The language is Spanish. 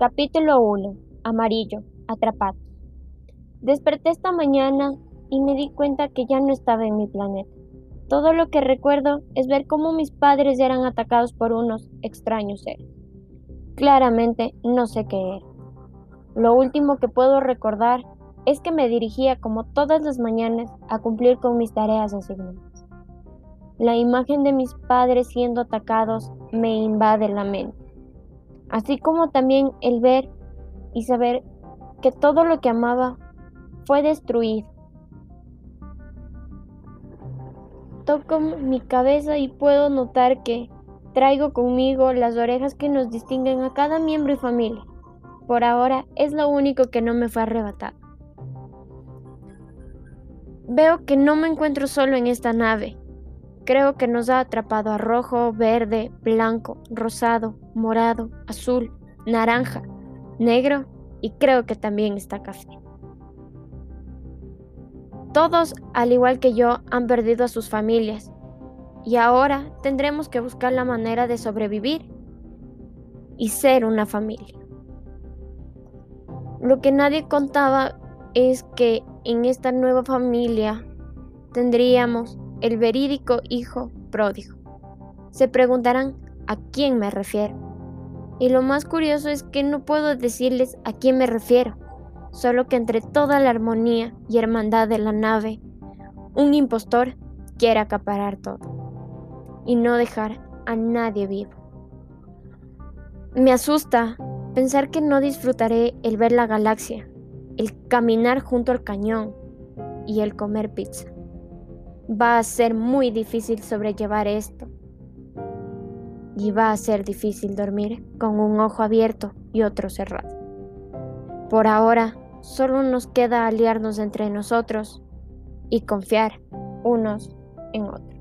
Capítulo 1. Amarillo. Atrapado. Desperté esta mañana y me di cuenta que ya no estaba en mi planeta. Todo lo que recuerdo es ver cómo mis padres eran atacados por unos extraños seres. Claramente no sé qué era. Lo último que puedo recordar es que me dirigía como todas las mañanas a cumplir con mis tareas asignadas. La imagen de mis padres siendo atacados me invade la mente así como también el ver y saber que todo lo que amaba fue destruido. Toco mi cabeza y puedo notar que traigo conmigo las orejas que nos distinguen a cada miembro y familia. Por ahora es lo único que no me fue arrebatado. Veo que no me encuentro solo en esta nave. Creo que nos ha atrapado a rojo, verde, blanco, rosado, morado, azul, naranja, negro y creo que también está café. Todos, al igual que yo, han perdido a sus familias y ahora tendremos que buscar la manera de sobrevivir y ser una familia. Lo que nadie contaba es que en esta nueva familia tendríamos el verídico hijo pródigo. Se preguntarán a quién me refiero. Y lo más curioso es que no puedo decirles a quién me refiero, solo que entre toda la armonía y hermandad de la nave, un impostor quiere acaparar todo y no dejar a nadie vivo. Me asusta pensar que no disfrutaré el ver la galaxia, el caminar junto al cañón y el comer pizza. Va a ser muy difícil sobrellevar esto. Y va a ser difícil dormir con un ojo abierto y otro cerrado. Por ahora, solo nos queda aliarnos entre nosotros y confiar unos en otros.